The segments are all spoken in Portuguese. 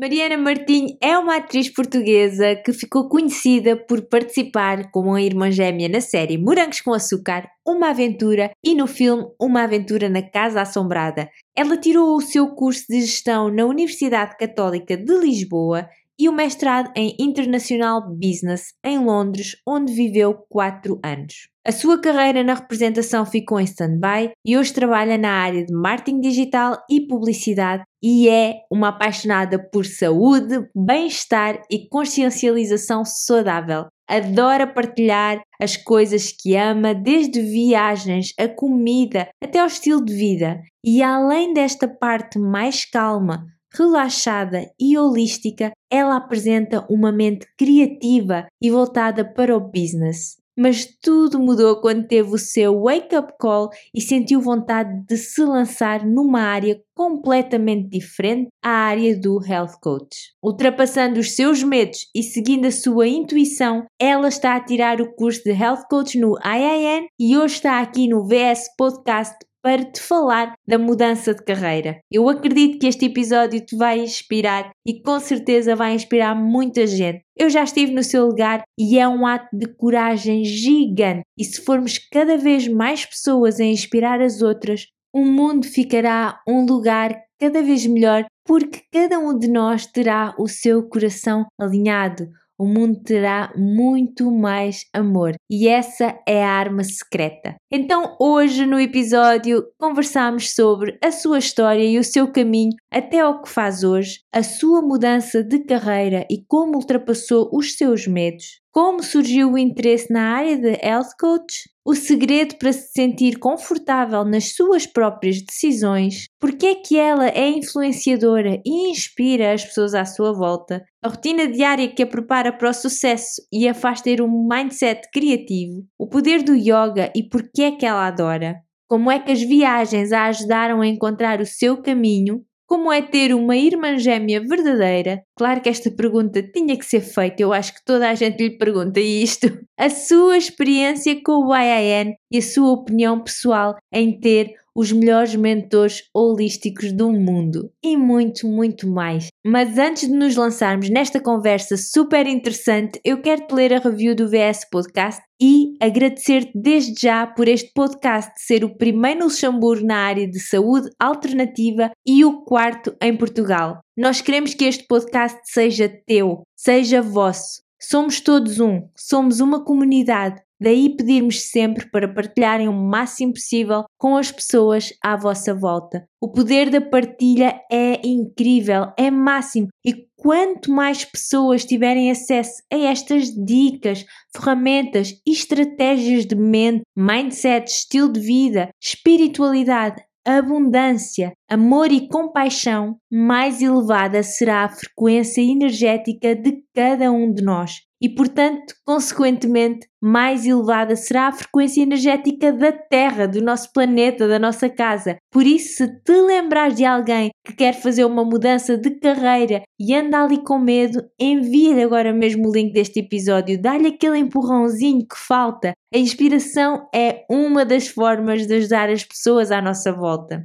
Mariana Martinho é uma atriz portuguesa que ficou conhecida por participar como a irmã gêmea na série Morangos com Açúcar, Uma Aventura e no filme Uma Aventura na Casa Assombrada. Ela tirou o seu curso de gestão na Universidade Católica de Lisboa e o mestrado em International Business em Londres, onde viveu 4 anos. A sua carreira na representação ficou em stand-by e hoje trabalha na área de marketing digital e publicidade e é uma apaixonada por saúde, bem-estar e consciencialização saudável. Adora partilhar as coisas que ama, desde viagens, a comida, até ao estilo de vida. E além desta parte mais calma, relaxada e holística, ela apresenta uma mente criativa e voltada para o business. Mas tudo mudou quando teve o seu wake-up call e sentiu vontade de se lançar numa área completamente diferente à área do health coach. Ultrapassando os seus medos e seguindo a sua intuição, ela está a tirar o curso de health coach no IIN e hoje está aqui no VS Podcast para te falar da mudança de carreira. Eu acredito que este episódio te vai inspirar e com certeza vai inspirar muita gente. Eu já estive no seu lugar e é um ato de coragem gigante. E se formos cada vez mais pessoas a inspirar as outras, o mundo ficará um lugar cada vez melhor porque cada um de nós terá o seu coração alinhado, o mundo terá muito mais amor e essa é a arma secreta. Então, hoje no episódio, conversamos sobre a sua história e o seu caminho até ao que faz hoje, a sua mudança de carreira e como ultrapassou os seus medos, como surgiu o interesse na área de health coach, o segredo para se sentir confortável nas suas próprias decisões, porque é que ela é influenciadora e inspira as pessoas à sua volta, a rotina diária que a prepara para o sucesso e a faz ter um mindset criativo, o poder do yoga e porque é que ela adora. Como é que as viagens a ajudaram a encontrar o seu caminho como é ter uma irmã gêmea verdadeira? Claro que esta pergunta tinha que ser feita, eu acho que toda a gente lhe pergunta isto. A sua experiência com o IIN e a sua opinião pessoal em ter os melhores mentores holísticos do mundo e muito, muito mais. Mas antes de nos lançarmos nesta conversa super interessante, eu quero te ler a review do VS Podcast e agradecer-te desde já por este podcast ser o primeiro no Luxemburgo na área de saúde alternativa e o quarto em Portugal. Nós queremos que este podcast seja teu, seja vosso. Somos todos um, somos uma comunidade Daí pedirmos sempre para partilharem o máximo possível com as pessoas à vossa volta. O poder da partilha é incrível, é máximo e quanto mais pessoas tiverem acesso a estas dicas, ferramentas e estratégias de mente, mindset, estilo de vida, espiritualidade, abundância, amor e compaixão, mais elevada será a frequência energética de cada um de nós e, portanto, consequentemente, mais elevada será a frequência energética da Terra, do nosso planeta, da nossa casa. Por isso, se te lembrares de alguém que quer fazer uma mudança de carreira e anda ali com medo, envia-lhe agora mesmo o link deste episódio, dá-lhe aquele empurrãozinho que falta. A inspiração é uma das formas de ajudar as pessoas à nossa volta.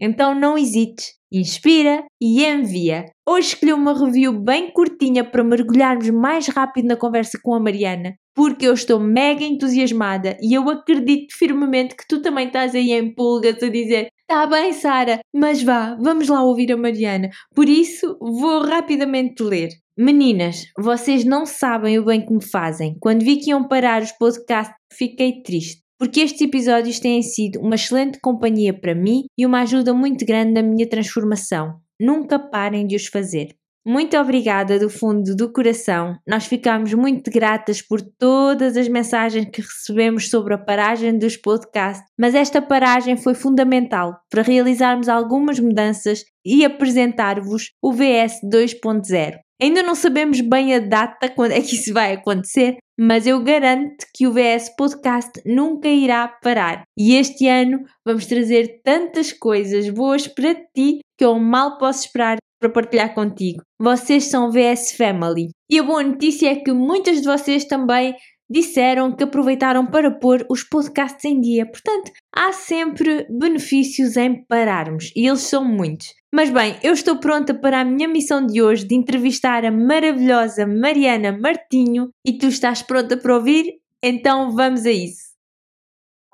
Então não hesites, inspira e envia. Hoje escolhi uma review bem curtinha para mergulharmos mais rápido na conversa com a Mariana, porque eu estou mega entusiasmada e eu acredito firmemente que tu também estás aí em pulgas a dizer Tá bem, Sara, mas vá, vamos lá ouvir a Mariana. Por isso, vou rapidamente ler. Meninas, vocês não sabem o bem que me fazem. Quando vi que iam parar os podcasts, fiquei triste porque estes episódios têm sido uma excelente companhia para mim e uma ajuda muito grande na minha transformação. Nunca parem de os fazer. Muito obrigada do fundo do coração. Nós ficamos muito gratas por todas as mensagens que recebemos sobre a paragem dos podcasts, mas esta paragem foi fundamental para realizarmos algumas mudanças e apresentar-vos o VS 2.0. Ainda não sabemos bem a data quando é que isso vai acontecer, mas eu garanto que o VS Podcast nunca irá parar. E este ano vamos trazer tantas coisas boas para ti que eu mal posso esperar para partilhar contigo. Vocês são VS Family. E a boa notícia é que muitas de vocês também disseram que aproveitaram para pôr os podcasts em dia. Portanto, há sempre benefícios em pararmos e eles são muitos. Mas bem, eu estou pronta para a minha missão de hoje de entrevistar a maravilhosa Mariana Martinho e tu estás pronta para ouvir? Então vamos a isso.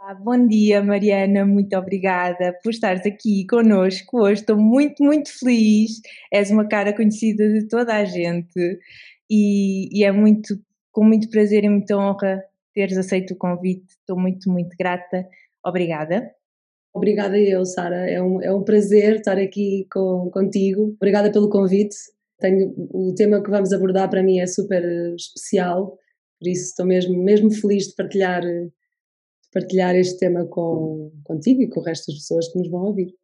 Ah, bom dia, Mariana, muito obrigada por estares aqui connosco hoje. Estou muito, muito feliz. És uma cara conhecida de toda a gente e, e é muito, com muito prazer e muita honra teres aceito o convite. Estou muito, muito grata. Obrigada. Obrigada eu, Sara. É um, é um prazer estar aqui com, contigo. Obrigada pelo convite. Tenho, o tema que vamos abordar para mim é super especial, por isso estou mesmo, mesmo feliz de partilhar, de partilhar este tema com, contigo e com o resto das pessoas que nos vão ouvir.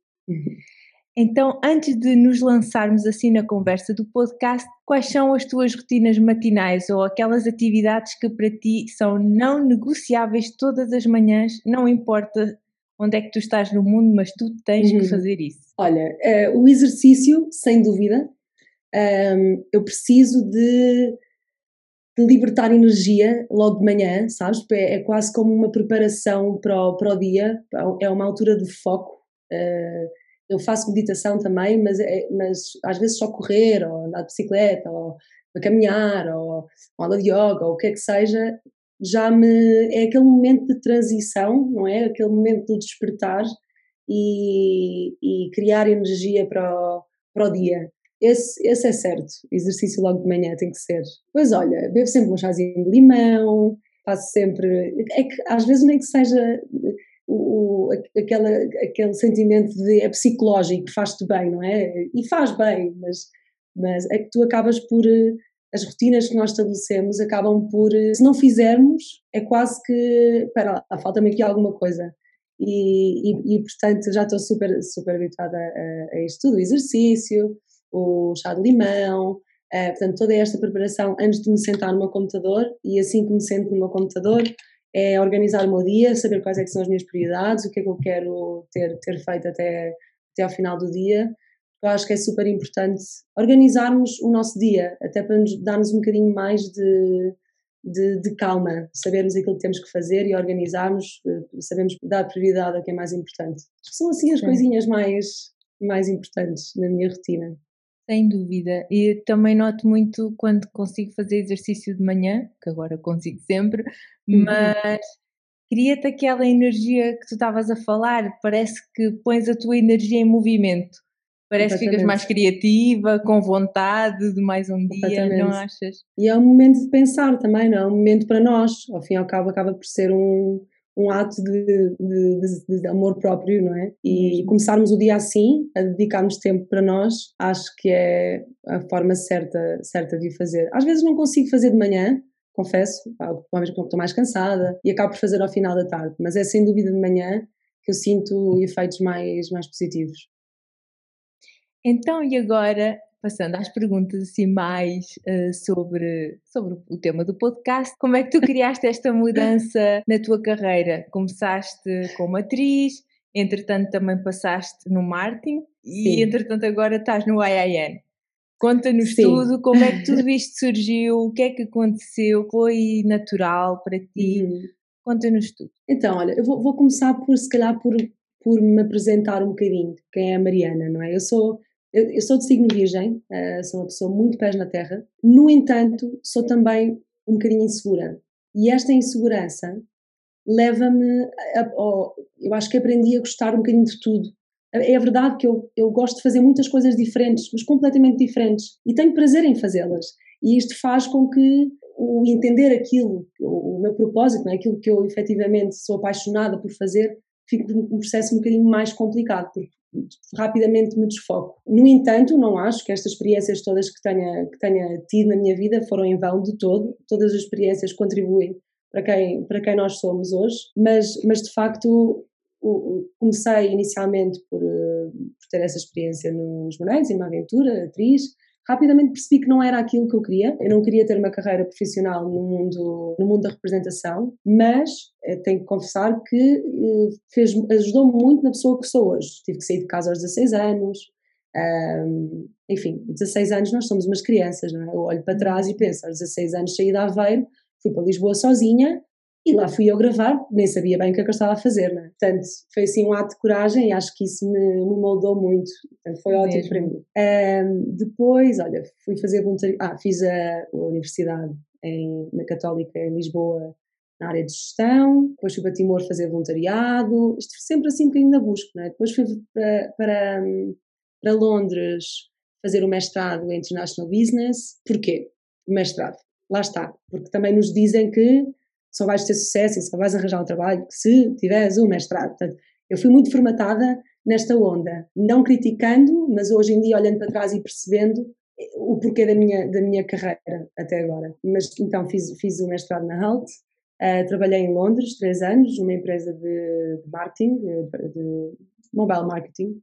Então, antes de nos lançarmos assim na conversa do podcast, quais são as tuas rotinas matinais ou aquelas atividades que para ti são não negociáveis todas as manhãs, não importa onde é que tu estás no mundo, mas tu tens uhum. que fazer isso? Olha, uh, o exercício, sem dúvida. Um, eu preciso de, de, libertar energia logo de manhã, sabes? É, é, quase como uma preparação para o, para o dia, é uma altura de foco. Uh, eu faço meditação também, mas, é, mas às vezes só correr, ou andar de bicicleta, ou caminhar, ou, ou aula de yoga, ou o que é que seja, já me. é aquele momento de transição, não é? Aquele momento de despertar e, e criar energia para o, para o dia. Esse, esse é certo, exercício logo de manhã tem que ser. Pois olha, bebo sempre um chazinho de limão, faço sempre. É que às vezes nem que seja o, o, aquela, aquele sentimento de é psicológico, faz-te bem, não é? E faz bem, mas, mas é que tu acabas por as rotinas que nós estabelecemos acabam por, se não fizermos, é quase que, espera lá, falta-me aqui alguma coisa. E, e, e, portanto já estou super, super habituada a, a isto tudo, exercício, o chá de limão, uh, portanto toda esta preparação antes de me sentar no meu computador e assim que me sento no meu computador é organizar o meu dia, saber quais é são as minhas prioridades, o que é que eu quero ter, ter feito até, até ao final do dia eu acho que é super importante organizarmos o nosso dia, até para nos darmos um bocadinho mais de, de, de, calma, sabermos aquilo que temos que fazer e organizarmos, eh, sabemos dar prioridade ao que é mais importante. São assim as Sim. coisinhas mais, mais importantes na minha rotina. Sem dúvida. E também noto muito quando consigo fazer exercício de manhã, que agora consigo sempre, uhum. mas cria-te aquela energia que tu estavas a falar, parece que pões a tua energia em movimento. Parece que ficas mais criativa, com vontade de mais um dia, não achas? E é um momento de pensar também, não é? um momento para nós. Ao fim e ao cabo, acaba por ser um, um ato de, de, de, amor próprio, não é? E começarmos o dia assim, a dedicarmos tempo para nós, acho que é a forma certa, certa de o fazer. Às vezes não consigo fazer de manhã, confesso, provavelmente porque estou mais cansada e acabo por fazer ao final da tarde, mas é sem dúvida de manhã que eu sinto efeitos mais, mais positivos. Então, e agora, passando às perguntas assim mais uh, sobre, sobre o tema do podcast, como é que tu criaste esta mudança na tua carreira? Começaste como atriz, entretanto também passaste no marketing e Sim. entretanto agora estás no IIN. Conta-nos tudo, como é que tudo isto surgiu, o que é que aconteceu, foi natural para ti? Uhum. Conta-nos tudo. Então, olha, eu vou, vou, começar por, se calhar, por, por me apresentar um bocadinho, quem é a Mariana, não é? Eu sou eu, eu sou de signo virgem, uh, sou uma pessoa muito pés na terra, no entanto, sou também um bocadinho insegura. E esta insegurança leva-me a, a, Eu acho que aprendi a gostar um bocadinho de tudo. É verdade que eu, eu gosto de fazer muitas coisas diferentes, mas completamente diferentes. E tenho prazer em fazê-las. E isto faz com que o entender aquilo, o, o meu propósito, é? aquilo que eu efetivamente sou apaixonada por fazer, fique um processo um bocadinho mais complicado, porque rapidamente me desfoco. No entanto, não acho que estas experiências todas que tenha, que tenha tido na minha vida foram em vão de todo. Todas as experiências contribuem para quem, para quem nós somos hoje, mas, mas de facto comecei inicialmente por, eh, por ter essa experiência nos Morangos, em uma aventura, atriz, rapidamente percebi que não era aquilo que eu queria. Eu não queria ter uma carreira profissional no mundo, no mundo da representação, mas eh, tenho que confessar que eh, fez, ajudou-me muito na pessoa que sou hoje. Tive que sair de casa aos 16 anos. Um, enfim, 16 anos nós somos umas crianças, não é? Eu olho para trás e penso, aos 16 anos saí de Aveiro, fui para Lisboa sozinha, E lá fui eu gravar, nem sabia bem o que, é que eu estava a fazer, não é? Portanto, foi assim um ato de coragem e acho que isso me, me moldou muito. Portanto, foi ótimo para mim. Um, depois, olha, fui fazer voluntariado. Ah, fiz a, a universidade em, na Católica em Lisboa, na área de gestão. Depois fui para Timor fazer voluntariado. Isto sempre assim um bocadinho na busca, não é? Depois fui para, para, para Londres fazer o mestrado em International Business. Porquê? Mestrado. Lá está. Porque também nos dizem que só vais ter sucesso e só vais arranjar um trabalho se tiveres um mestrado. Portanto, eu fui muito formatada nesta onda, não criticando, mas hoje em dia olhando para trás e percebendo o porquê da minha, da minha carreira até agora. Mas então fiz, fiz o mestrado na HALT, uh, trabalhei em Londres três anos, numa empresa de, de marketing, de, de, mobile marketing.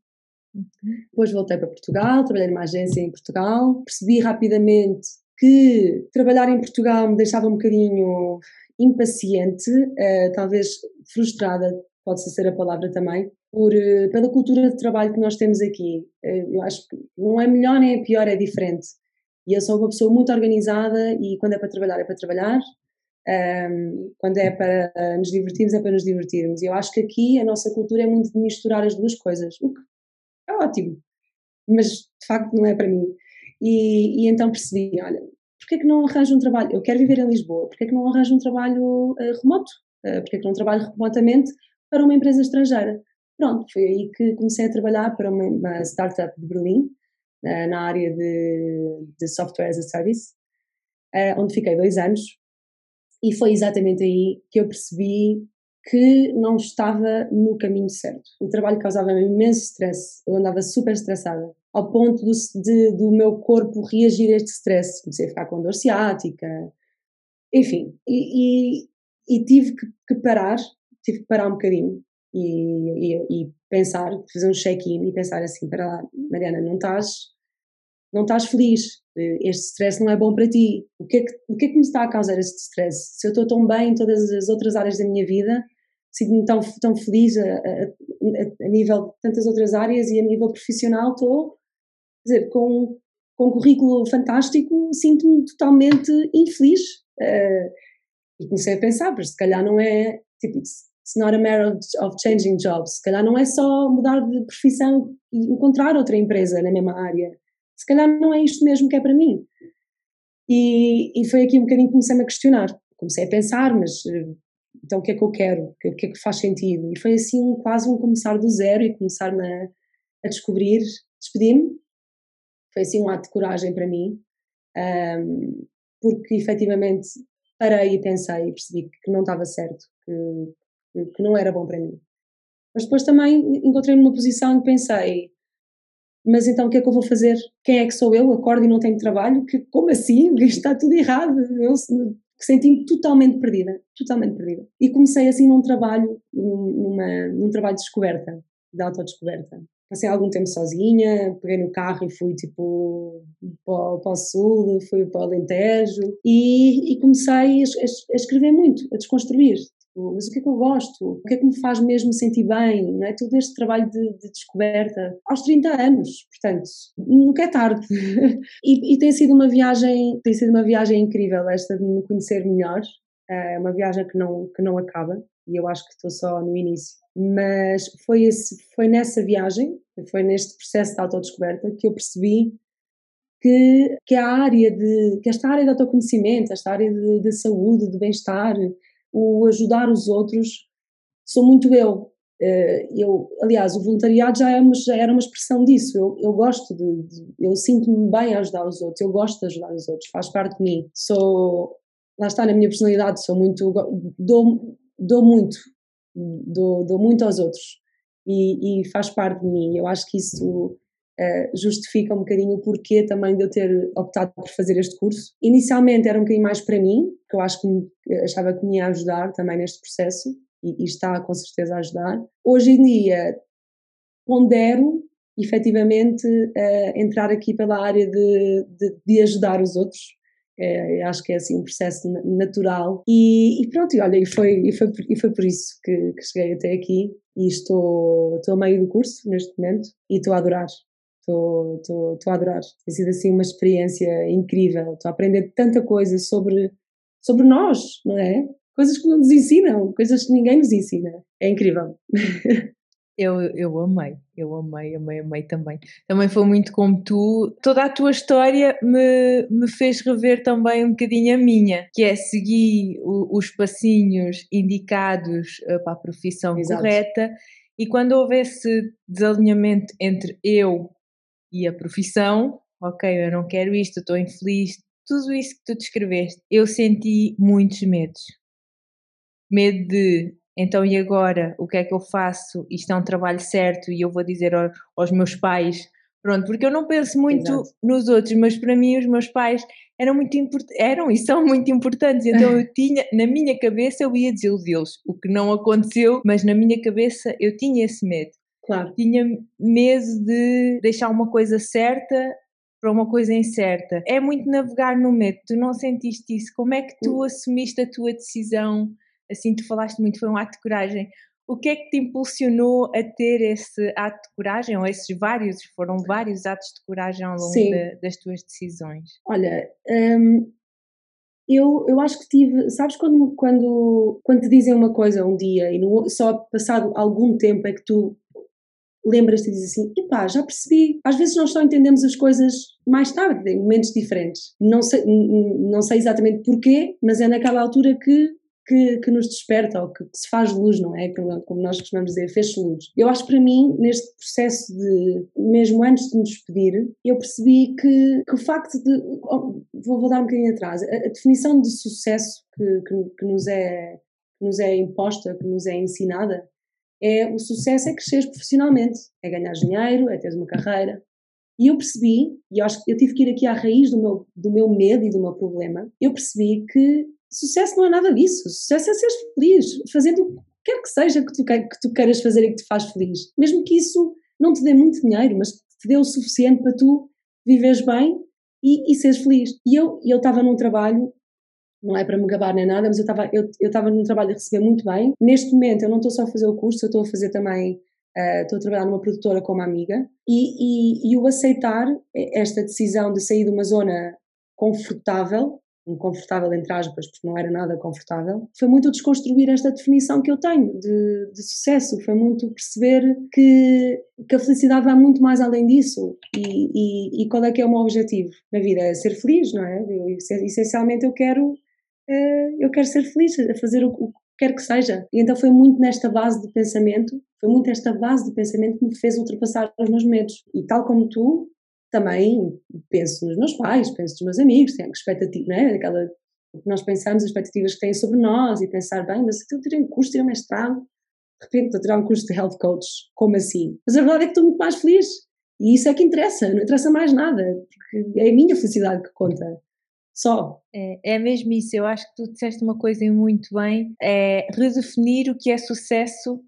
Depois voltei para Portugal, trabalhei numa agência em Portugal, percebi rapidamente que trabalhar em Portugal me deixava um bocadinho impaciente, uh, talvez frustrada, pode ser a palavra também, por, uh, pela cultura de trabalho que nós temos aqui. Uh, eu acho que não é melhor nem é pior, é diferente. E eu sou uma pessoa muito organizada e quando é para trabalhar, é para trabalhar. Um, quando é para nos divertirmos, é para nos divertirmos. E eu acho que aqui a nossa cultura é muito de misturar as duas coisas, o que é ótimo, mas de facto não é para mim. E, e então percebi, olha, porquê é que não arranjo um trabalho? Eu quero viver em Lisboa, porquê é que não arranjo um trabalho uh, remoto? Uh, porquê é que não trabalho remotamente para uma empresa estrangeira? Pronto, foi aí que comecei a trabalhar para uma, uma startup de Berlim, uh, na área de, de software as a service, onde fiquei dois anos, e foi exatamente aí que eu percebi que não estava no caminho certo. O trabalho causava-me imenso stress, eu andava super estressada ao ponto do, de, do meu corpo reagir a este stress. Comecei a ficar com dor ciática, enfim, e, e, e tive que, que, parar, tive que parar um bocadinho e, e pensar, fazer um check-in e pensar assim, para lá, Mariana, não estás, não estás feliz, este stress não é bom para ti, o que, é que, o que é que me está a causar este stress? Se eu estou tão bem em todas as outras áreas da minha vida, sinto-me tão, tão feliz a, a, a, nível de tantas outras áreas e a nível profissional estou dizer, com, com um currículo fantástico, sinto-me totalmente infeliz. Uh, e comecei a pensar, mas se calhar não é, tipo, it's not a matter of changing jobs, se calhar não é só mudar de profissão e encontrar outra empresa na mesma área, se calhar não é isto mesmo que é para mim. E, e foi aqui um bocadinho que comecei-me a questionar, comecei a pensar, mas eh, então o que é que eu quero, o que é que faz sentido? E foi assim quase um começar do zero e começar-me a, a descobrir, despedi-me foi assim um ato de coragem para mim, um, porque efetivamente parei e pensei e percebi que não estava certo, que, que não era bom para mim. Mas depois também encontrei-me numa posição e pensei, mas então o que é que eu vou fazer? Quem é que sou eu? Acordo e não tenho trabalho? Que, como assim? Isto está tudo errado. Eu senti-me totalmente perdida, totalmente perdida. E comecei assim num trabalho, numa, num trabalho de descoberta, de autodescoberta passei algum tempo sozinha, peguei no carro e fui tipo para, para o sul, fui para o Alentejo e, e comecei a, a, escrever muito, a desconstruir. Mas o que é que eu gosto? O que é que me faz mesmo sentir bem? Não é? Todo este trabalho de, de descoberta aos 30 anos, portanto, nunca é tarde. e, e tem sido uma viagem, tem sido uma viagem incrível esta de me conhecer melhor. É uma viagem que não, que não acaba e eu acho que estou só no início. Mas foi, esse, foi nessa viagem, foi neste processo de autodescoberta que eu percebi que, que a área de, que esta área de autoconhecimento, esta área de, de saúde, de bem-estar, o ajudar os outros, sou muito eu. Eh, eu, aliás, o voluntariado já, é uma, já era uma expressão disso. Eu, eu gosto de, de eu sinto-me bem a ajudar os outros, eu gosto de ajudar os outros, faz parte de mim. Sou, lá está na minha personalidade, sou muito, dou, dou muito, dou, dou muito aos outros e, e, faz parte de mim. Eu acho que isso uh, justifica um bocadinho o porquê também de eu ter optado por fazer este curso. Inicialmente era um bocadinho mais para mim, que eu acho que me, achava que me ia ajudar também neste processo e, e está com certeza a ajudar. Hoje em dia pondero efetivamente uh, entrar aqui pela área de, de, de ajudar os outros é, acho que é assim um processo natural e, e pronto, e olha, e foi, e foi, e foi por isso que, que cheguei até aqui e estou, estou a meio do curso neste momento e estou a adorar, estou, a adorar. Tem sido assim uma experiência incrível, estou a aprender tanta coisa sobre, sobre nós, não é? coisas que não nos ensinam, coisas que ninguém nos ensina. É incrível. Eu, eu amei, eu amei, amei, amei também. Também foi muito como tu. Toda a tua história me, me fez rever também um bocadinho a minha, que é seguir o, os passinhos indicados uh, para a profissão Exato. correta e quando houve esse desalinhamento entre eu e a profissão, ok, eu não quero isto, estou infeliz, tudo isso que tu descreveste, eu senti muitos medos. Medo de então e agora o que é que eu faço? Isto é um trabalho certo e eu vou dizer aos meus pais, pronto, porque eu não penso muito Exato. nos outros, mas para mim os meus pais eram muito eram e são muito importantes, então eu tinha, na minha cabeça eu ia desiludi-los, o que não aconteceu, mas na minha cabeça eu tinha esse medo. Claro. Tinha medo de deixar uma coisa certa para uma coisa incerta. É muito navegar no medo. Tu não sentiste isso? Como é que tu hum. assumiste a tua decisão? assim tu falaste muito, foi um ato de coragem. O que é que te impulsionou a ter esse ato de coragem, ou esses vários, foram vários atos de coragem ao longo das tuas decisões? Olha, hum, eu, eu acho que tive, sabes quando, quando, quando te dizem uma coisa um dia e no, só passado algum tempo é que tu lembras-te e dizes assim, epá, já percebi. Às vezes nós só entendemos as coisas mais tarde, em momentos diferentes. Não sei, não sei exatamente porquê, mas é naquela altura que que, que nos desperta ou que, que, se faz luz, não é? Como nós costumamos dizer, fez-se luz. Eu acho que para mim, neste processo de, mesmo antes de me despedir, eu percebi que, que o facto de. Oh, vou, vou, dar um bocadinho atrás. A, a definição de sucesso que, nos é, nos é imposta, que nos é ensinada, é o sucesso é crescer profissionalmente, é ganhar dinheiro, é ter uma carreira. E eu percebi, e acho que eu tive que ir aqui à raiz do meu, do meu medo e do meu problema, eu percebi que Sucesso não é nada disso. Sucesso é ser feliz, fazendo o que quer que seja que tu, que tu queiras fazer e que te faz feliz. Mesmo que isso não te dê muito dinheiro, mas que te dê o suficiente para tu viveres bem e, e seres feliz. E eu estava num trabalho, não é para me gabar nem nada, mas eu estava eu, eu num trabalho a receber muito bem. Neste momento eu não estou só a fazer o curso, eu estou a fazer também, uh, estou a trabalhar numa produtora como amiga e, e, e o aceitar esta decisão de sair de uma zona confortável confortável entre aspas, porque não era nada confortável, foi muito desconstruir esta definição que eu tenho de, de sucesso, foi muito perceber que, que a felicidade vai muito mais além disso e, e, e qual é que é o meu objetivo na vida, é ser feliz, não é? Eu, essencialmente eu quero, uh, eu quero ser feliz, fazer o, o que quer que seja. E então foi muito nesta base de pensamento, foi muito esta base de pensamento que me fez ultrapassar os meus medos. E tal como tu, também penso nos meus pais, penso nos meus amigos, tenho expectativa, não é? Aquela, o que nós pensamos, as expectativas que têm sobre nós e pensar, bem, mas se eu tirei um curso, tirei um mestrado, de repente estou a tirar um curso de health coach, como assim? Mas a verdade é que estou muito mais feliz. E isso é que interessa, não interessa mais nada, porque é a minha felicidade que conta. Só. É, é mesmo isso, eu acho que tu disseste uma coisa muito bem, é redefinir o que é sucesso,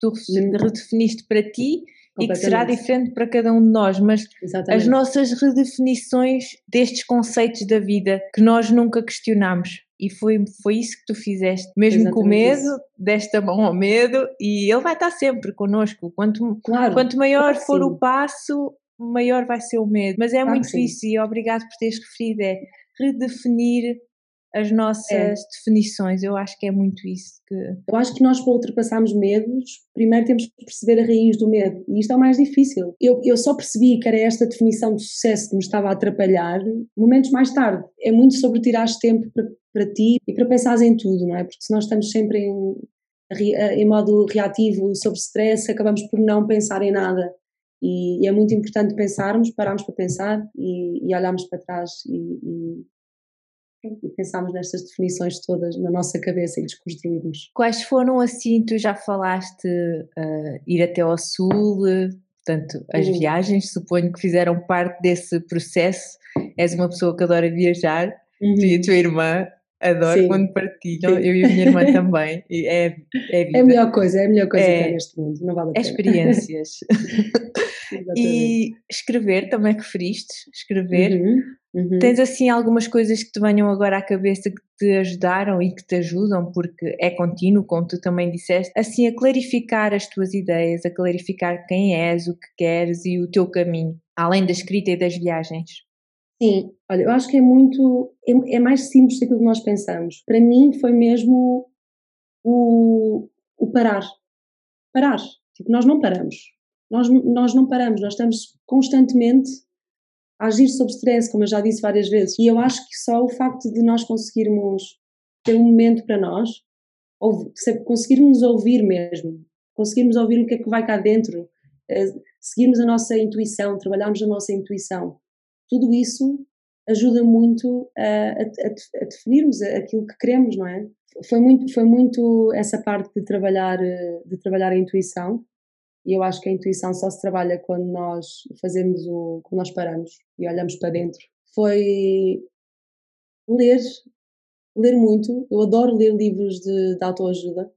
tu hum. redefiniste para ti e que será diferente para cada um de nós, mas Exatamente. as nossas redefinições destes conceitos da vida que nós nunca questionamos. E foi, foi isso que tu fizeste, mesmo Exatamente com o medo, isso. deste a mão ao medo, e ele vai estar sempre connosco. Quanto, claro, quanto maior claro for sim. o passo, maior vai ser o medo. Mas é claro muito difícil, e obrigado por teres referido, é redefinir as nossas é. definições. Eu acho que é muito isso que. Eu acho que nós, para ultrapassarmos medos, primeiro temos que perceber a raiz do medo. E isto é o mais difícil. Eu, eu só percebi que era esta definição de sucesso que me estava a atrapalhar momentos mais tarde. É muito sobre tirar tempo para, para ti e para pensares em tudo, não é? Porque se nós estamos sempre em, em modo reativo, sobre stress, acabamos por não pensar em nada. E, e, é muito importante pensarmos, pararmos para pensar e, e olharmos para trás e, e pensámos nestas definições todas na nossa cabeça e desconstruirmos. Quais foram assim, tu já falaste uh, ir até ao sul, portanto, as uhum. viagens, suponho que fizeram parte desse processo. És uma pessoa que adora viajar, uhum. tu e a tua irmã adoro Sim. quando partilham, Sim. eu e a minha irmã também. É, é, é a melhor coisa, é a melhor coisa é, que é neste mundo, não vale a pena. Experiências. e escrever, também referiste, escrever. Uhum. Uhum. Tens assim algumas coisas que te venham agora à cabeça que te ajudaram e que te ajudam, porque é contínuo, como tu também disseste, assim a clarificar as tuas ideias, a clarificar quem és, o que queres e o teu caminho, além da escrita e das viagens? Sim, olha, eu acho que é muito, é, é mais simples do que nós pensamos. Para mim foi mesmo o, o parar. Parar. Tipo, nós não paramos. Nós, nós não paramos, nós estamos constantemente a agir sob stress, como eu já disse várias vezes. E eu acho que só o facto de nós conseguirmos ter um momento para nós, ou conseguirmos ouvir mesmo, conseguirmos ouvir o que é que vai cá dentro, eh, seguirmos a nossa intuição, trabalharmos a nossa intuição, tudo isso ajuda muito a, a, a, definirmos aquilo que queremos, não é? Foi muito, foi muito essa parte de trabalhar, de trabalhar a intuição e eu acho que a intuição só se trabalha quando nós fazemos o, quando nós paramos e olhamos para dentro. Foi ler, ler muito. Eu adoro ler livros de, de autoajuda.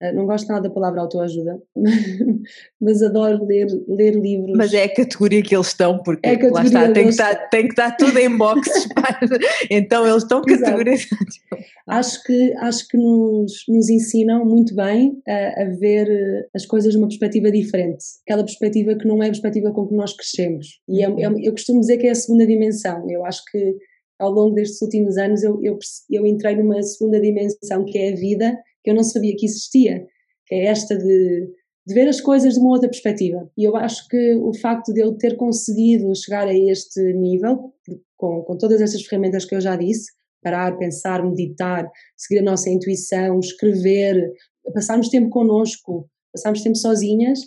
Eh, não gosto nada da palavra autoajuda, mas adoro ler, ler livros. Mas é a categoria que eles estão, porque é lá está, tem que, estar, tem que estar tudo em boxes, então eles estão categorizados. Acho que, acho que nos, nos ensinam muito bem a, a, ver eh, as coisas de uma perspectiva diferente, aquela perspectiva que não é a perspectiva com que nós crescemos. E é, é, eu costumo dizer que é a segunda dimensão. Eu acho que ao longo destes últimos anos eu, eu, eu entrei numa segunda dimensão que é a vida que eu não sabia que existia, que é esta de, de ver as coisas de uma outra perspectiva. E eu acho que o facto de eu ter conseguido chegar a este nível, com, com todas estas ferramentas que eu já disse, parar, pensar, meditar, seguir a nossa intuição, escrever, passarmos tempo connosco, passarmos tempo sozinhas,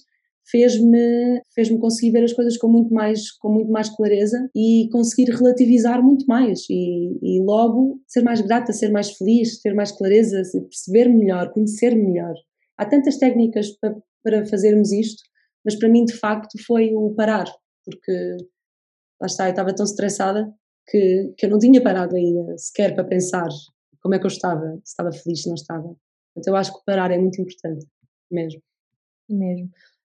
fez-me fez-me conseguir ver as coisas com muito mais com muito mais clareza e conseguir relativizar muito mais e, e logo ser mais grata, ser mais feliz, ter mais clareza, perceber melhor, conhecer melhor. Há tantas técnicas para, para fazermos isto, mas para mim de facto foi o parar, porque lá está, eu estava tão estressada que, que eu não tinha parado ainda sequer para pensar como é que eu estava, se estava feliz, se não estava. Então eu acho que parar é muito importante, mesmo. Mesmo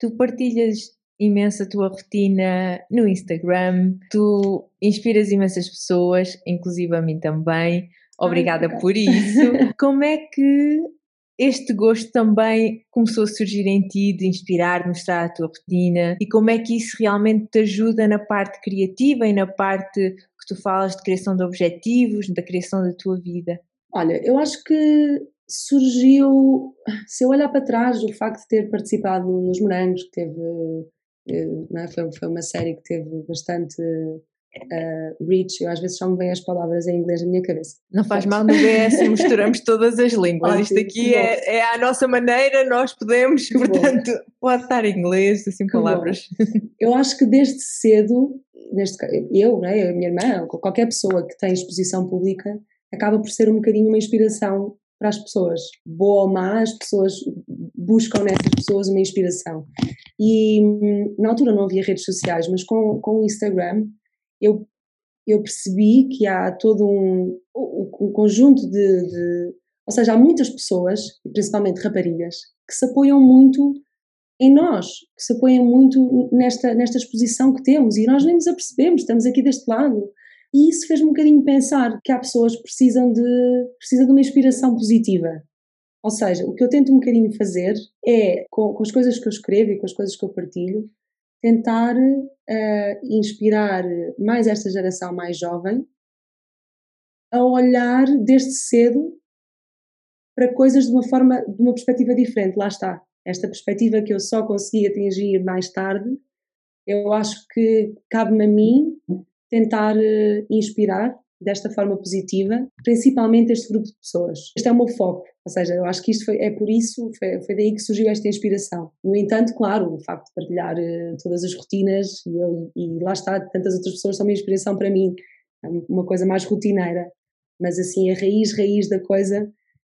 tu partilhas imenso a tua rotina no Instagram, tu inspiras imensas pessoas, inclusive a mim também. Obrigada Ai, por isso. Como é que este gosto também começou a surgir em ti de inspirar, de mostrar a tua rotina e como é que isso realmente te ajuda na parte criativa e na parte que tu falas de criação de objetivos, da criação da tua vida? Olha, eu acho que surgiu, se eu olhar para trás, o facto de ter participado nos Morangos, que teve, é? foi, foi uma série que teve bastante uh, reach, eu às vezes só me vêm as palavras em inglês na minha cabeça. Não faz mal no BS, misturamos todas as línguas. Isto aqui é, é a nossa maneira, nós podemos, que portanto, bom. pode estar em inglês, assim, que palavras. Bom. Eu acho que desde cedo, neste, eu, né, a minha irmã, qualquer pessoa que tem exposição pública, acaba por ser um bocadinho uma inspiração para as pessoas, boa ou má, as pessoas buscam nessas pessoas uma inspiração. E na altura não havia redes sociais, mas com, com o Instagram eu, eu percebi que há todo um, um, conjunto de, de. Ou seja, há muitas pessoas, principalmente raparigas, que se apoiam muito em nós, que se apoiam muito nesta, nesta exposição que temos e nós nem nos apercebemos, estamos aqui deste lado. E isso fez-me um bocadinho pensar que há pessoas que precisam de, precisam de uma inspiração positiva. Ou seja, o que eu tento um bocadinho fazer é, com, com as coisas que eu escrevo e com as coisas que eu partilho, tentar uh, inspirar mais esta geração mais jovem a olhar desde cedo para coisas de uma forma, de uma perspectiva diferente. Lá está. Esta perspectiva que eu só consegui atingir mais tarde, eu acho que cabe-me a mim tentar uh, inspirar desta forma positiva, principalmente este grupo de pessoas. Este é o meu foco, ou seja, eu acho que isto foi, é por isso, foi, foi daí que surgiu esta inspiração. No entanto, claro, o facto de partilhar uh, todas as rotinas e, eu, e lá está, tantas outras pessoas são uma inspiração para mim, é uma coisa mais rotineira, mas assim, a raiz, raiz da coisa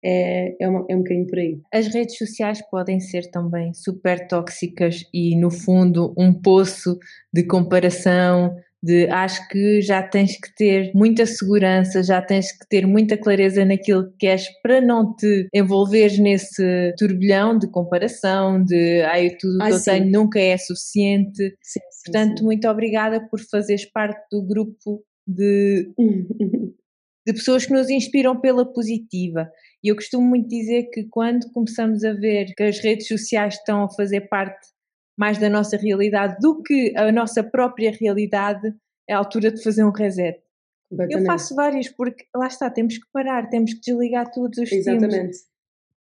é, é, uma, é um bocadinho por aí. As redes sociais podem ser também super tóxicas e, no fundo, um poço de comparação, de acho que já tens que ter muita segurança, já tens que ter muita clareza naquilo que queres para não te envolveres nesse turbilhão de comparação, de ai, tudo que eu tenho nunca é suficiente. Sim, sim, Portanto, muito obrigada por fazeres parte do grupo de, de pessoas que nos inspiram pela positiva. E eu costumo muito dizer que quando começamos a ver que as redes sociais estão a fazer parte mais da nossa realidade do que a nossa própria realidade, é a altura de fazer um reset. Eu faço vários porque lá está, temos que parar, temos que desligar todos os Exatamente.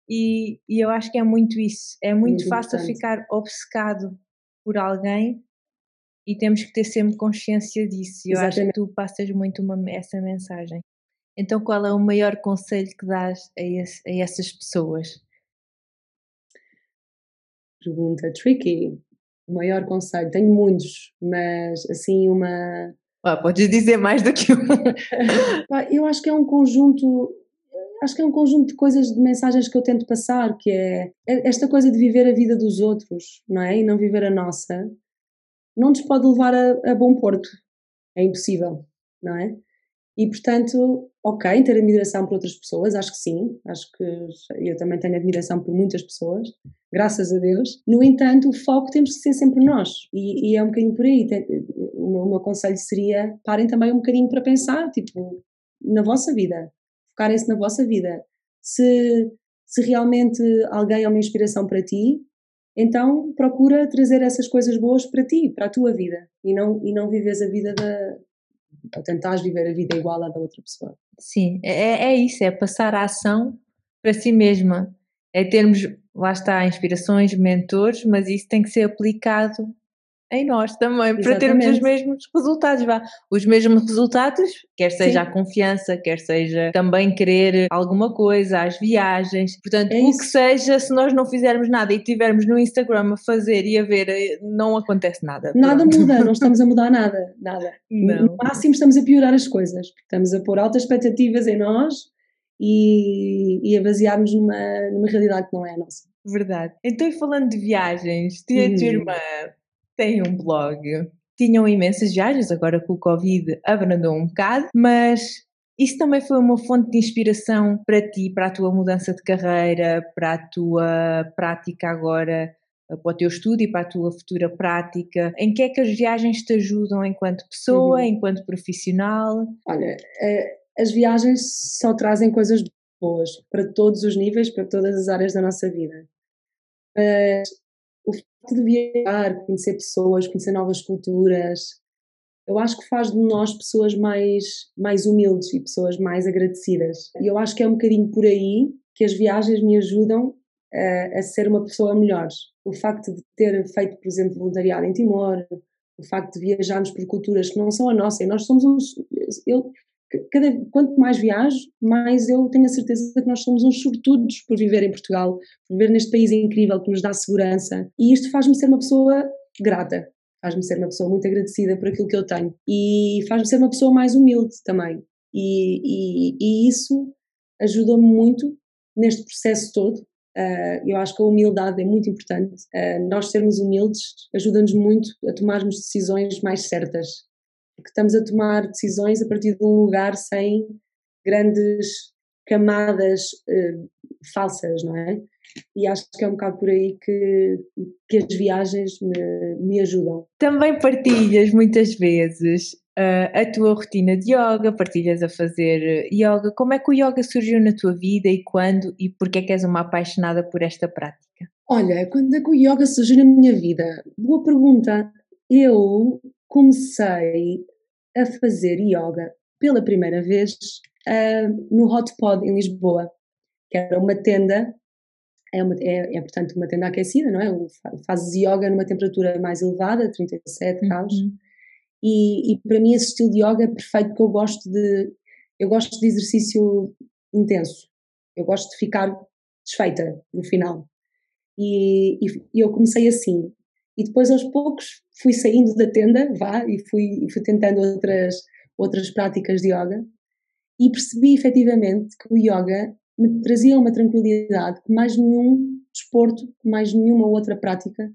E, e eu acho que é muito isso. É muito, muito fácil importante. ficar obcecado por alguém e temos que ter sempre consciência disso. Eu Exatamente. acho que tu passas muito uma, essa mensagem. Então, qual é o maior conselho que dás a, esse, a essas pessoas? Pergunta tricky. O maior conselho, tenho muitos, mas assim, uma. Ah, podes dizer mais do que um. eu acho que é um conjunto acho que é um conjunto de coisas, de mensagens que eu tento passar, que é esta coisa de viver a vida dos outros, não é? E não viver a nossa, não nos pode levar a, a bom porto. É impossível, não é? E portanto, ok, ter admiração por outras pessoas, acho que sim, acho que eu também tenho admiração por muitas pessoas, graças a Deus. No entanto, o foco temos que ser sempre nós, e, e é um bocadinho por aí. O meu, o meu conselho seria parem também um bocadinho para pensar, tipo, na vossa vida, focarem-se na vossa vida. Se, se realmente alguém é uma inspiração para ti, então procura trazer essas coisas boas para ti, para a tua vida, e não, e não vives a vida da. Ou tentares viver a vida igual à da outra pessoa. Sim, é, é, é isso, é passar a ação para si mesma. É termos, lá está, inspirações, mentores, mas isso tem que ser aplicado em nós também, Exatamente. para termos os mesmos resultados, vá. Os mesmos resultados, quer seja Sim. a confiança, quer seja também querer alguma coisa, as viagens, portanto, é o isso. que seja, se nós não fizermos nada e estivermos no Instagram a fazer e a ver, eh, não acontece nada. Nada pronto. muda, não estamos a mudar nada, nada. Não. No máximo estamos a piorar as coisas, estamos a pôr altas expectativas em nós e, e a basearmos numa, numa realidade que não é a nossa. Verdade. Então, falando de viagens, tia hum. tua irmã tem um blog. Tinham imensas viagens, agora com o Covid abrandou um bocado, mas isso também foi uma fonte de inspiração para ti, para a tua mudança de carreira, para a tua prática agora, para o teu estudo e para a tua futura prática? Em que é que as viagens te ajudam enquanto pessoa, uhum. enquanto profissional? Olha, eh, as viagens só trazem coisas boas para todos os níveis, para todas as áreas da nossa vida. Mas de viajar, conhecer pessoas, conhecer novas culturas, eu acho que faz de nós pessoas mais, mais humildes e pessoas mais agradecidas. E eu acho que é um bocadinho por aí que as viagens me ajudam a, a ser uma pessoa melhor. O facto de ter feito, por exemplo, voluntariado em Timor, o facto de viajarmos por culturas que não são a nossa, e nós somos uns. Eu, cada, quanto mais viajo, mais eu tenho a certeza que nós somos uns sortudos por viver em Portugal, por viver neste país incrível que nos dá segurança. E isto faz-me ser uma pessoa grata, faz-me ser uma pessoa muito agradecida por aquilo que eu tenho e faz-me ser uma pessoa mais humilde também. E, e, e isso ajuda-me muito neste processo todo. Uh, eu acho que a humildade é muito importante. Uh, nós sermos humildes ajuda-nos muito a tomarmos decisões mais certas porque estamos a tomar decisões a partir de um lugar sem grandes camadas uh, falsas, não é? E acho que é um bocado por aí que, que as viagens me, me ajudam. Também partilhas muitas vezes uh, a tua rotina de yoga, partilhas a fazer yoga. Como é que o yoga surgiu na tua vida e quando e porquê é que és uma apaixonada por esta prática? Olha, quando é que o yoga surgiu na minha vida? Boa pergunta. Eu comecei a fazer yoga pela primeira vez uh, no Hot Pod em Lisboa, que era uma tenda, é, uma, é, é, portanto uma tenda aquecida, não é? Fazes yoga numa temperatura mais elevada, 37 uhum. graus, e, e, para mim esse estilo de yoga é perfeito porque eu gosto de, eu gosto de exercício intenso, eu gosto de ficar desfeita no final. E, e, e eu comecei assim, e depois aos poucos fui saindo da tenda, vá, e fui, fui tentando outras, outras práticas de yoga e percebi efetivamente que o yoga me trazia uma tranquilidade que mais nenhum desporto, mais nenhuma outra prática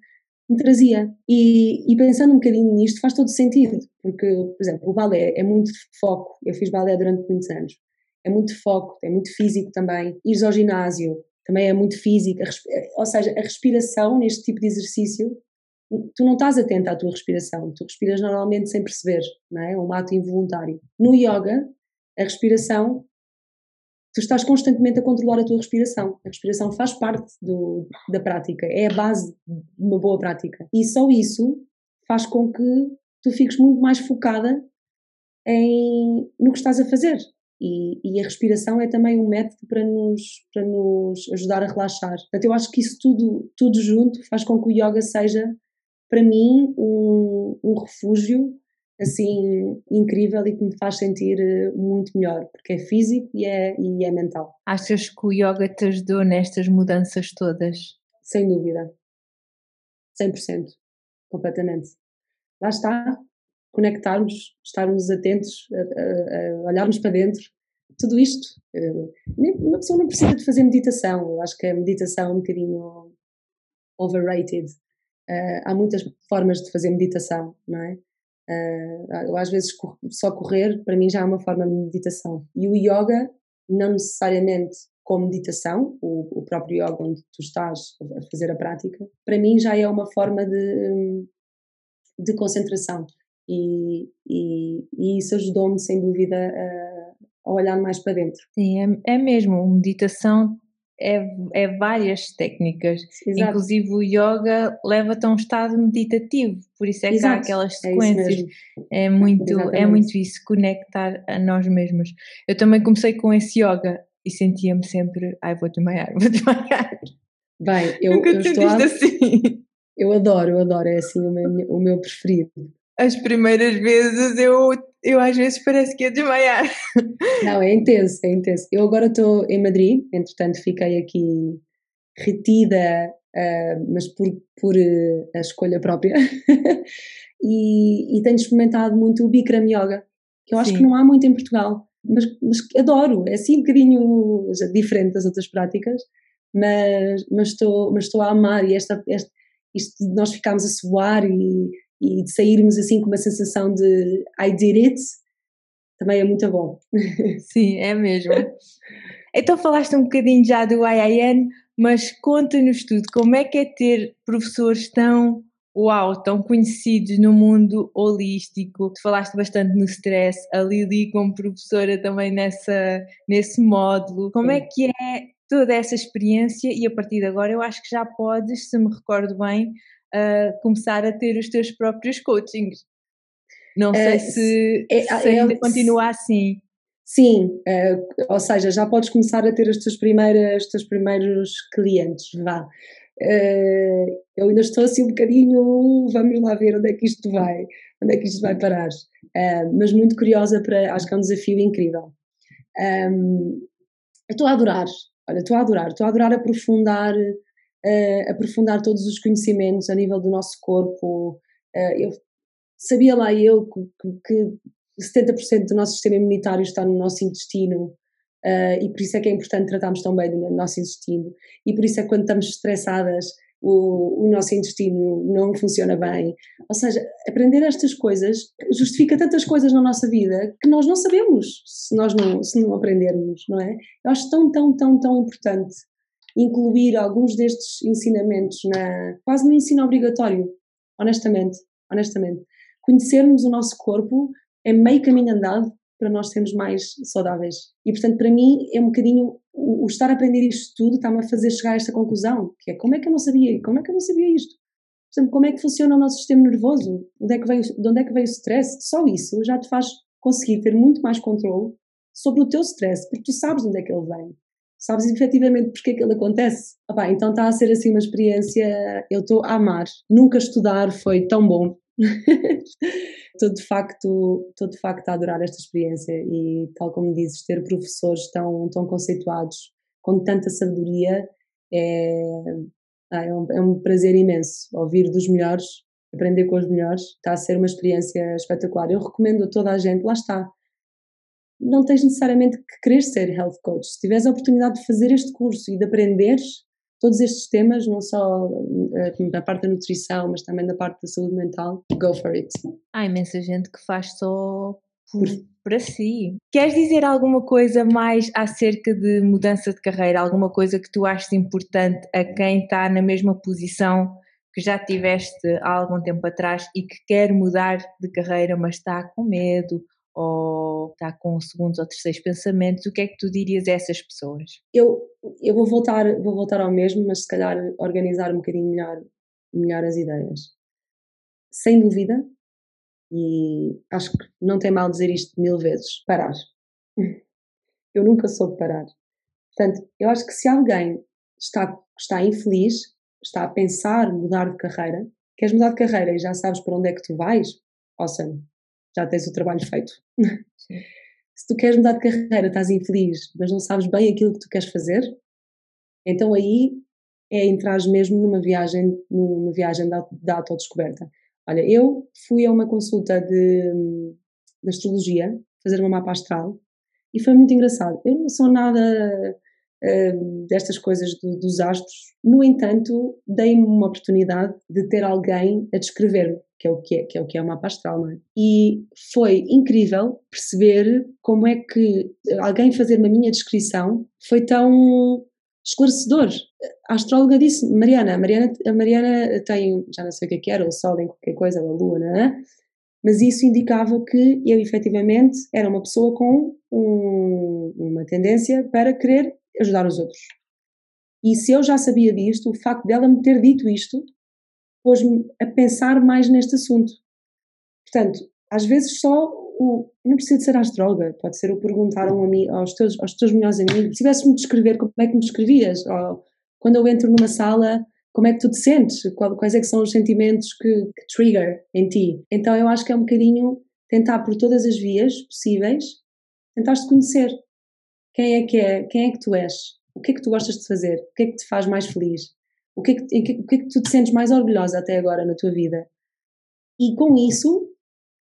me trazia. E, e, pensando um bocadinho nisto faz todo sentido, porque, por exemplo, o balé é muito foco, eu fiz balé durante muitos anos, é muito foco, é muito físico também. Ir ao ginásio também é muito físico, ou seja, a respiração neste tipo de exercício tu não estás atenta à tua respiração, tu respiras normalmente sem perceber, não? É um ato involuntário. No yoga, a respiração, tu estás constantemente a controlar a tua respiração. A respiração faz parte do, da prática, é a base de uma boa prática. E só isso faz com que tu fiques muito mais focada em, no que estás a fazer. E, e, a respiração é também um método para nos, para nos ajudar a relaxar. Portanto, eu acho que isso tudo, tudo junto faz com que o yoga seja, para mim, um, um refúgio assim incrível e que me faz sentir eh, muito melhor, porque é físico e é, e é mental. Achas que o yoga te ajudou nestas mudanças todas? Sem dúvida. 100%. Completamente. Lá está. Conectarmos, estarmos atentos, a, a, a olharmos para dentro. Tudo isto. Eh, uma pessoa não precisa de fazer meditação. Eu acho que a meditação é um bocadinho overrated. Uh, há muitas formas de fazer meditação, não é? Uh, às vezes só correr para mim já é uma forma de meditação. E o yoga, não necessariamente com meditação, o, o próprio yoga onde tu estás a fazer a prática, para mim já é uma forma de, de concentração. E, e, e isso ajudou-me, sem dúvida, a, a, olhar mais para dentro. Sim, é, é mesmo. Meditação é, é várias técnicas. Exato. Inclusive o yoga leva-te a um estado meditativo, por isso é Exato. que há aquelas é sequências. É, é muito, é muito isso, conectar a nós mesmos. Eu também comecei com esse yoga e sentia-me sempre, ai, vou desmaiar, vou desmaiar. Bem, eu, Nunca eu estou a... assim. Eu adoro, eu adoro, é assim o meu, o meu preferido. As primeiras vezes eu eu às vezes parece que ia desmaiar. Não, é intenso, é intenso. Eu agora estou em Madrid, entretanto fiquei aqui retida, uh, mas por, por uh, a escolha própria. e, e tenho experimentado muito o Bikram Yoga, que eu acho Sim. que não há muito em Portugal, mas, mas adoro. É assim um bocadinho diferente das outras práticas, mas, mas, estou, mas estou a amar e esta, esta, isto de nós ficarmos a suar e e de sairmos assim com uma sensação de I did it, também é muito bom. Sim, é mesmo. Então falaste um bocadinho já do IIN, mas conta-nos tudo, como é que é ter professores tão uau, tão conhecidos no mundo holístico. Tu falaste bastante no stress, a Lili como professora também nessa, nesse módulo. Como é que é toda essa experiência e a partir de agora eu acho que já podes, se me recordo bem, a começar a ter os teus próprios coachings. Não sei uh, se, é, se ainda é, continua assim. Sim, uh, ou seja, já podes começar a ter os teus, primeiras, os teus primeiros clientes, vá. Uh, eu ainda estou assim um bocadinho, vamos lá ver onde é que isto vai, onde é que isto vai parar. Mas muito curiosa para, acho que é um desafio incrível. Um, estou a adorar, olha, estou a adorar, estou a adorar aprofundar uh, aprofundar todos os conhecimentos a nível do nosso corpo. Uh, eu sabia lá eu que, que 70% do nosso sistema imunitário está no nosso intestino. Uh, e por isso é que é importante tratarmos tão bem do nosso intestino. E por isso é que quando estamos estressadas, o, o, nosso intestino não funciona bem. Ou seja, aprender estas coisas justifica tantas coisas na nossa vida que nós não sabemos se nós não, se não aprendermos, não é? Eu acho tão, tão, tão, tão importante incluir alguns destes ensinamentos na, quase no ensino obrigatório, honestamente, honestamente. Conhecermos o nosso corpo é meio caminho andado para nós sermos mais saudáveis. E, portanto, para mim é um bocadinho o, o estar a aprender isto tudo está-me a fazer chegar a esta conclusão, que é como é que eu não sabia, como é que eu não sabia isto? Por exemplo, como é que funciona o nosso sistema nervoso? Onde é que veio, de onde é que veio o stress? Só isso já te faz conseguir ter muito mais controle sobre o teu stress, porque tu sabes onde é que ele vem sabes efetivamente porque é que ele acontece. Então está a ser assim uma experiência, eu estou a amar. Nunca estudar foi tão bom. estou de facto, estou de facto a adorar esta experiência e tal como dizes, ter professores tão, tão conceituados, com tanta sabedoria, é, ah, é, um, é um prazer imenso ouvir dos melhores, aprender com os melhores, está a ser uma experiência espetacular. Eu recomendo a toda a gente, lá está, não tens necessariamente que querer ser health coach. Se tiveres a oportunidade de fazer este curso e de aprenderes todos estes temas, não só uh, da parte da nutrição, mas também da parte da saúde mental, go for it. Há imensa gente que faz só por, para si. Queres dizer alguma coisa mais acerca de mudança de carreira? Alguma coisa que tu achas importante a quem está na mesma posição que já tiveste há algum tempo atrás e que quer mudar de carreira, mas está com medo ou está com segundos ou terceiros pensamentos, o que é que tu dirias a essas pessoas? Eu, eu vou, voltar, vou voltar ao mesmo, mas se calhar organizar um bocadinho melhor, melhor as ideias. Sem dúvida E acho que não tem mal dizer isto mil vezes: parar. Eu nunca soube parar. Portanto, eu acho que se alguém está, está infeliz, está a pensar mudar de carreira, queres mudar de carreira e já sabes para onde é que tu vais, awesome, já tens o trabalho feito. se tu queres mudar de carreira, estás infeliz, mas não sabes bem aquilo que tu queres fazer, então aí é entrar mesmo numa viagem, numa viagem da, da autodescoberta. Olha, eu fui a uma consulta de, de astrologia, fazer uma mapa astral, e foi muito engraçado. Eu não sou nada uh, destas coisas do, dos astros, no entanto, dei-me uma oportunidade de ter alguém a descrever-me, que é o que é, que é o que é o mapa astral, não é? E foi incrível perceber como é que alguém fazer uma minha descrição foi tão esclarecedor. A astróloga disse, Mariana, a Mariana, a Mariana tem, já não sei o que, é que era, o sol em qualquer coisa, ou a lua, não é? Mas isso indicava que eu efetivamente era uma pessoa com um, uma tendência para querer ajudar os outros. E se eu já sabia disto, o facto dela me ter dito isto pôs-me a pensar mais neste assunto. Portanto, às vezes só o, não precisa ser astróloga, pode ser o perguntar a um amigo, aos, teus, aos teus melhores amigos, se tivesse-me descrever como é que me descrevias, ou quando eu entro numa sala, como é que tu te sentes, quais é que são os sentimentos que, que trigger em ti. Então eu acho que é um bocadinho tentar por todas as vias possíveis, tentar-te conhecer. Quem é que é, quem é que tu és? O que é que tu gostas de fazer? O que é que te faz mais feliz? O que é que, que, o que, é que tu te sentes mais orgulhosa até agora na tua vida? E com isso,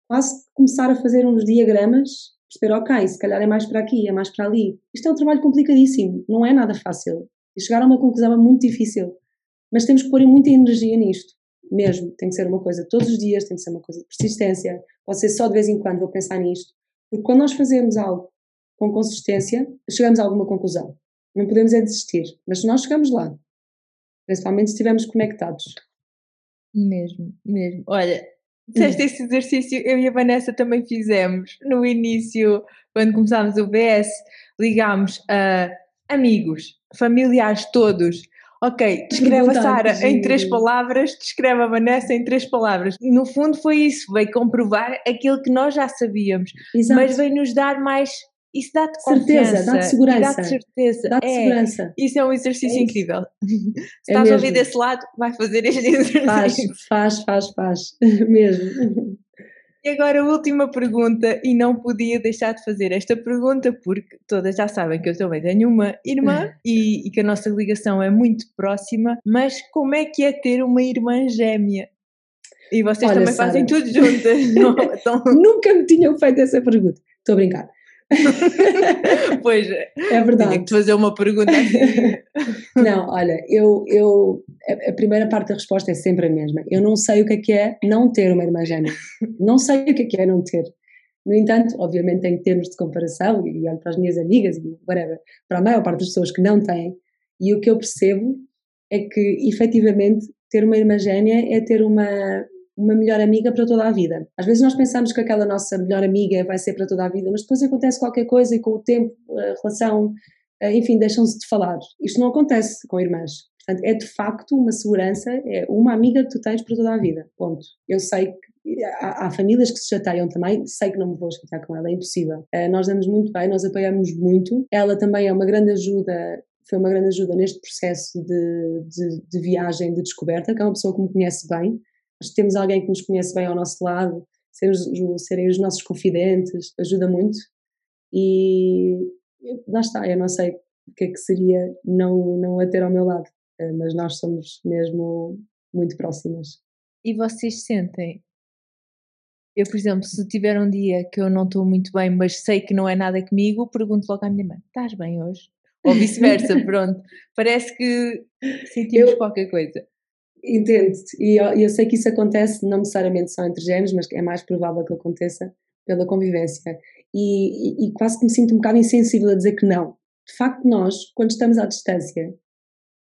quase começar a fazer uns diagramas, perceber, ok, se calhar é mais para aqui, é mais para ali. Isto é um trabalho complicadíssimo, não é nada fácil. E chegar a uma conclusão é muito difícil. Mas temos que pôr muita energia nisto, mesmo. Tem que ser uma coisa todos os dias, tem que ser uma coisa de persistência. Pode ser só de vez em quando vou pensar nisto. Porque quando nós fazemos algo com consistência, chegamos a alguma conclusão. Não podemos é desistir. Mas nós chegamos lá, principalmente se estivermos conectados. Mesmo, mesmo. Olha, Disseste esse exercício, eu e a Vanessa também fizemos no início, quando começámos o BS, ligámos a amigos, familiares todos. Ok, descreve a Sara em três palavras, descreve a Vanessa em três palavras. No fundo foi isso, veio comprovar aquilo que nós já sabíamos, Exato. mas veio nos dar mais isso dá-te certeza, dá-te segurança. Dá-te certeza. Dá-te é, segurança. Isso é um exercício é incrível. Se é estás a ouvir desse lado, vai fazer este exercício. Faz, faz, faz, faz. mesmo. E agora a última pergunta, e não podia deixar de fazer esta pergunta, porque todas já sabem que eu também tenho uma irmã e, e que a nossa ligação é muito próxima, mas como é que é ter uma irmã gêmea? E vocês Olha, também fazem tudo juntas. não, então... Nunca me tinham feito essa pergunta. Estou a brincar. pois é verdade. Tinha que fazer uma pergunta. Não, olha, eu, eu a primeira parte da resposta é sempre a mesma. Eu não sei o que é que é não ter uma irmã gêmea. Não sei o que é que é não ter. No entanto, obviamente em termos de comparação, e olho para as minhas amigas e whatever, para a maior parte das pessoas que não têm, e o que eu percebo é que efetivamente ter uma irmã gêmea é ter uma, uma melhor amiga para toda a vida. Às vezes nós pensamos que aquela nossa melhor amiga vai ser para toda a vida, mas depois acontece qualquer coisa e com o tempo, a relação, eh, enfim, deixam-se de falar. Isto não acontece com irmãs. Portanto, é de facto uma segurança, é uma amiga que tu tens para toda a vida. Ponto. Eu sei que há, famílias que se chateiam também, sei que não me vou chatear com ela, é impossível. Uh, nós damos muito bem, nós apoiamos muito. Ela também é uma grande ajuda foi uma grande ajuda neste processo de, de, de, viagem, de descoberta, que é uma pessoa que me conhece bem, Que temos alguém que nos conhece bem ao nosso lado, serem os nossos confidentes, ajuda muito. E lá está, eu não sei o que é que seria não, não a ter ao meu lado, eh, mas nós somos mesmo muito próximas. E vocês sentem? Eu, por exemplo, se tiver um dia que eu não estou muito bem, mas sei que não é nada comigo, pergunto logo à minha mãe: estás bem hoje? Ou vice-versa, pronto. Parece que sentimos eu, qualquer coisa. Entendo-te, e eu, eu, sei que isso acontece não necessariamente só entre géneros, mas é mais provável que aconteça pela convivência. E, e, e, quase que me sinto um bocado insensível a dizer que não. De facto, nós, quando estamos à distância,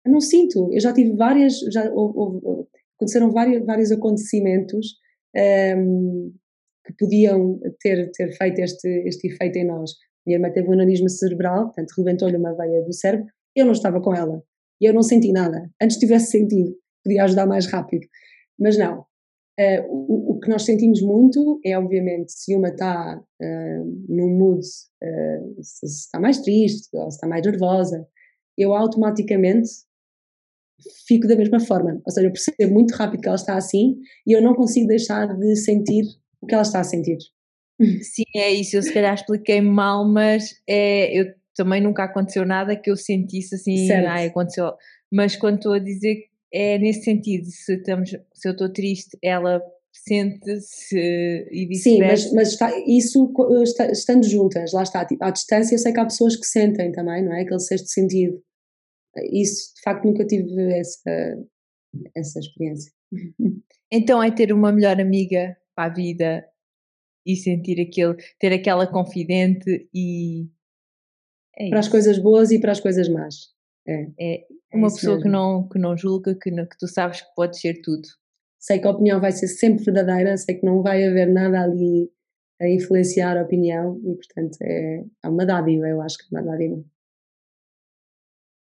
eu não sinto. Eu já tive várias, já aconteceram vários, vários acontecimentos um, ehm, que podiam ter, ter feito este, este efeito em nós. Minha irmã teve um aneurisma cerebral, portanto, rebentou-lhe uma veia do cérebro. Eu não estava com ela. E eu não senti nada. Antes tivesse sentido podia ajudar mais rápido. Mas não. Uh, o, o, que nós sentimos muito é, obviamente, se uma está uh, num mood, uh, se, se, está mais triste ou se está mais nervosa, eu automaticamente fico da mesma forma. Ou seja, eu percebo muito rápido que ela está assim e eu não consigo deixar de sentir o que ela está a sentir. Sim, é isso. Eu se calhar expliquei mal, mas é, eu também nunca aconteceu nada que eu sentisse assim, certo. ai, aconteceu. Mas quando estou a dizer é nesse sentido, se, estamos, se eu estou triste, ela sente-se e vice-versa. Sim, mas, mas está, isso está, estando juntas, lá está, tipo, à distância eu sei que há pessoas que sentem também, não é? Aquele sexto sentido. Isso, de facto, nunca tive essa, essa experiência. Então é ter uma melhor amiga para a vida e sentir aquele, ter aquela confidente e... É para as coisas boas e para as coisas más. É, é, é uma pessoa que não, que não julga, que, que tu sabes que pode ser tudo. Sei que a opinião vai ser sempre verdadeira, sei que não vai haver nada ali a influenciar a opinião e, portanto, é, é uma dádiva, eu acho que é uma dádiva.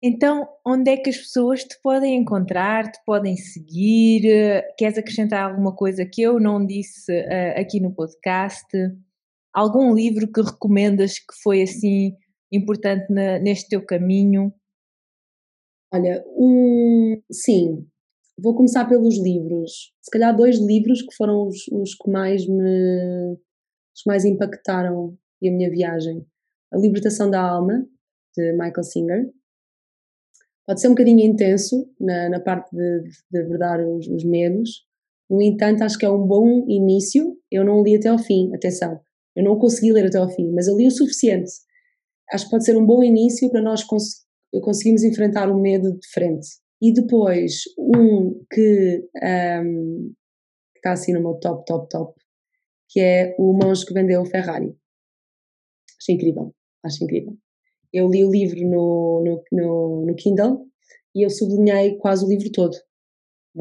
Então, onde é que as pessoas te podem encontrar, te podem seguir? Queres acrescentar alguma coisa que eu não disse uh, aqui no podcast? Algum livro que recomendas que foi assim importante na, neste teu caminho? Olha, um, sim, vou começar pelos livros. Se calhar dois livros que foram os, os que mais me os mais impactaram a minha viagem. A Libertação da Alma, de Michael Singer. Pode ser um bocadinho intenso na, na parte de, de abordar os, os medos. No entanto, acho que é um bom início. Eu não li até ao fim, atenção. Eu não consegui ler até ao fim, mas eu li o suficiente. Acho que pode ser um bom início para nós conseguimos enfrentar o medo de frente. E depois, um que um, está assim no meu top, top, top, que é o monge que vendeu o Ferrari. Acho incrível, acho incrível. Eu li o livro no, no, no, no Kindle e eu sublinhei quase o livro todo.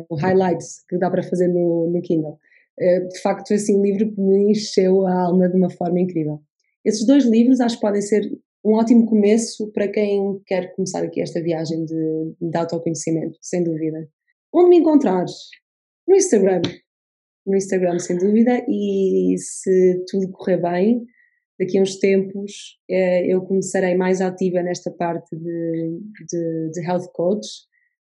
O highlights que dá para fazer no, no Kindle. Eh, de facto, assim um livro que me encheu a alma de uma forma incrível. Esses dois livros acho que podem ser um ótimo começo para quem quer começar aqui esta viagem de, de autoconhecimento, sem dúvida. Onde me encontrar? No Instagram. No Instagram, sem dúvida, e se tudo correr bem, daqui a uns tempos eh, eu começarei mais ativa nesta parte de, de, de health coach,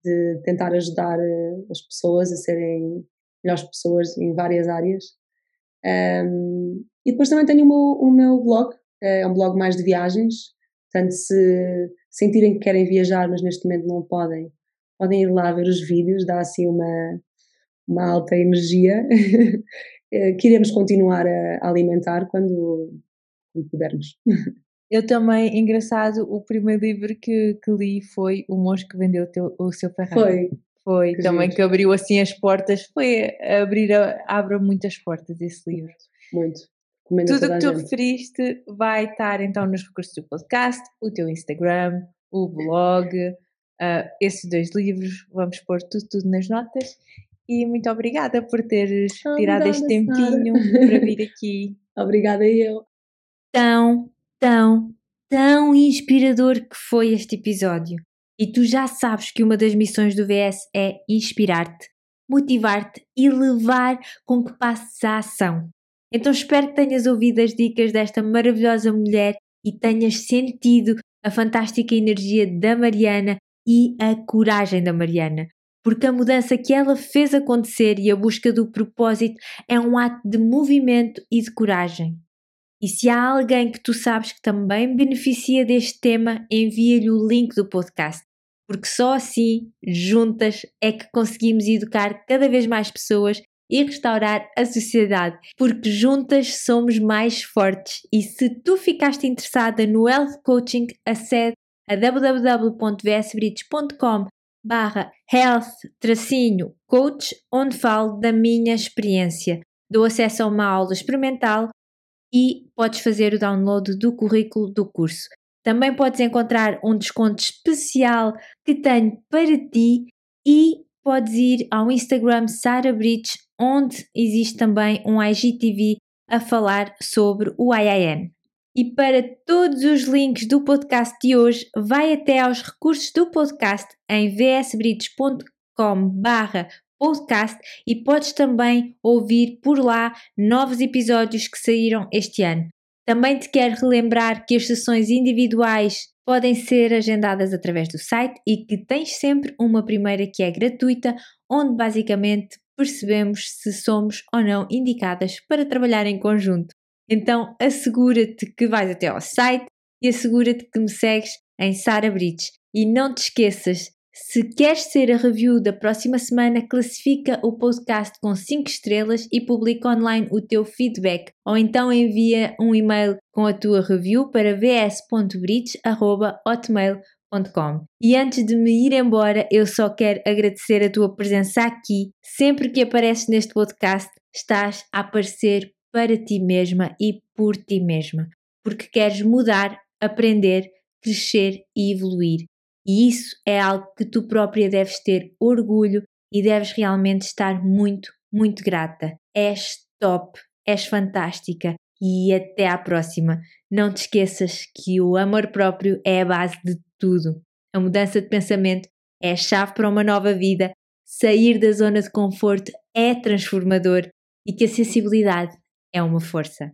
de tentar ajudar eh, as pessoas a serem melhores pessoas em várias áreas. Um, e depois também tenho o meu, o meu blog, é um blog mais de viagens, portanto, se sentirem que querem viajar, mas neste momento não podem, podem ir lá ver os vídeos, dá assim uma, uma alta energia eh, que iremos continuar a alimentar quando, quando pudermos. Eu também, engraçado, o primeiro livro que, que li foi O Monge que Vendeu o, teu, o Seu Ferrari. Foi. Foi, que também que abriu assim as portas, foi abrir, abre muitas portas esse livro. Muito. Tudo o que tu referiste vai estar então nos recursos do podcast, o teu Instagram, o blog, uh, esses dois livros, vamos pôr tudo, tudo nas notas. E muito obrigada por teres obrigada, tirado este tempinho Sara. para vir aqui. obrigada eu. Tão, tão, tão inspirador que foi este episódio. E tu já sabes que uma das missões do VS é inspirar-te, motivar-te e levar com que passes à ação. Então espero que tenhas ouvido as dicas desta maravilhosa mulher e tenhas sentido a fantástica energia da Mariana e a coragem da Mariana. Porque a mudança que ela fez acontecer e a busca do propósito é um ato de movimento e de coragem. E se há alguém que tu sabes que também beneficia deste tema, envia-lhe o link do podcast. Porque só assim, juntas, é que conseguimos educar cada vez mais pessoas e restaurar a sociedade, porque juntas somos mais fortes. E se tu ficaste interessada no Health Coaching, acede a www.vsbridge.com barra health-coach, onde falo da minha experiência. Dou acesso a uma aula experimental e podes fazer o download do currículo do curso. Também podes encontrar um desconto especial que tenho para ti e podes ir ao Instagram Sara Bridge, onde existe também um IGTV a falar sobre o IIN. E para todos os links do podcast de hoje, vai até aos recursos do podcast em vsbridge.com barra podcast e podes também ouvir por lá novos episódios que saíram este ano. Também te quero relembrar que as sessões individuais podem ser agendadas através do site e que tens sempre uma primeira que é gratuita, onde basicamente percebemos se somos ou não indicadas para trabalhar em conjunto. Então assegura-te que vais até ao site e assegura-te que me segues em Sara Bridge. E não te esqueças, se queres ser a review da próxima semana, classifica o podcast com 5 estrelas e publica online o teu feedback, ou então envia um e-mail com a tua review para vs.bridge.hotmail.com. E antes de me ir embora, eu só quero agradecer a tua presença aqui. Sempre que apareces neste podcast, estás a aparecer para ti mesma e por ti mesma, porque queres mudar, aprender, crescer e evoluir. E isso é algo que tu própria deves ter orgulho e deves realmente estar muito, muito grata. És top, és fantástica e até à próxima. Não te esqueças que o amor próprio é a base de tudo. A mudança de pensamento é a chave para uma nova vida. Sair da zona de conforto é transformador e que a sensibilidade é uma força.